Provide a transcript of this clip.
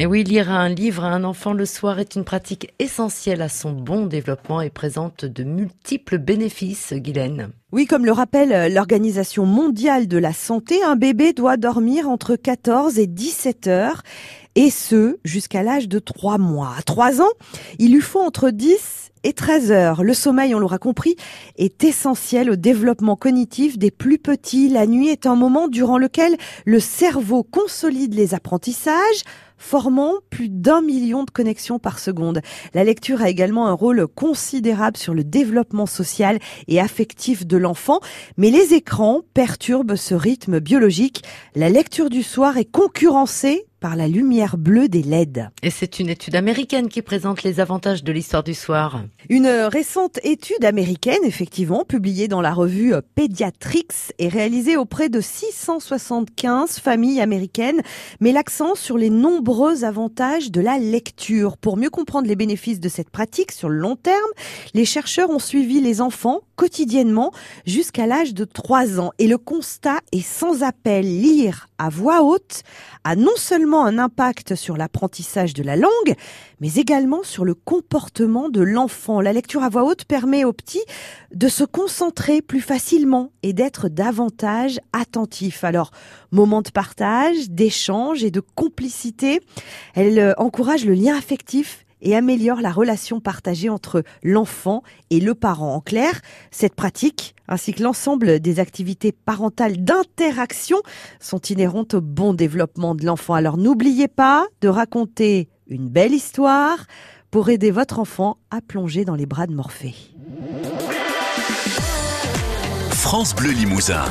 Et oui, lire un livre à un enfant le soir est une pratique essentielle à son bon développement et présente de multiples bénéfices, Guylaine. Oui, comme le rappelle l'Organisation mondiale de la santé, un bébé doit dormir entre 14 et 17 heures, et ce, jusqu'à l'âge de 3 mois. À 3 ans, il lui faut entre 10 et 13 heures. Le sommeil, on l'aura compris, est essentiel au développement cognitif des plus petits. La nuit est un moment durant lequel le cerveau consolide les apprentissages, formant plus d'un million de connexions par seconde. La lecture a également un rôle considérable sur le développement social et affectif de l'enfant, mais les écrans perturbent ce rythme biologique. La lecture du soir est concurrencée par la lumière bleue des LED. Et c'est une étude américaine qui présente les avantages de l'histoire du soir. Une récente étude américaine, effectivement, publiée dans la revue Pediatrics et réalisée auprès de 675 familles américaines, met l'accent sur les nombreux avantages de la lecture. Pour mieux comprendre les bénéfices de cette pratique sur le long terme, les chercheurs ont suivi les enfants quotidiennement jusqu'à l'âge de 3 ans. Et le constat est sans appel. Lire à voix haute a non seulement un impact sur l'apprentissage de la langue, mais également sur le comportement de l'enfant. La lecture à voix haute permet aux petits de se concentrer plus facilement et d'être davantage attentif. Alors, moment de partage, d'échange et de complicité, elle euh, encourage le lien affectif et améliore la relation partagée entre l'enfant et le parent. En clair, cette pratique, ainsi que l'ensemble des activités parentales d'interaction, sont inhérentes au bon développement de l'enfant. Alors n'oubliez pas de raconter une belle histoire pour aider votre enfant à plonger dans les bras de Morphée. France Bleu Limousin.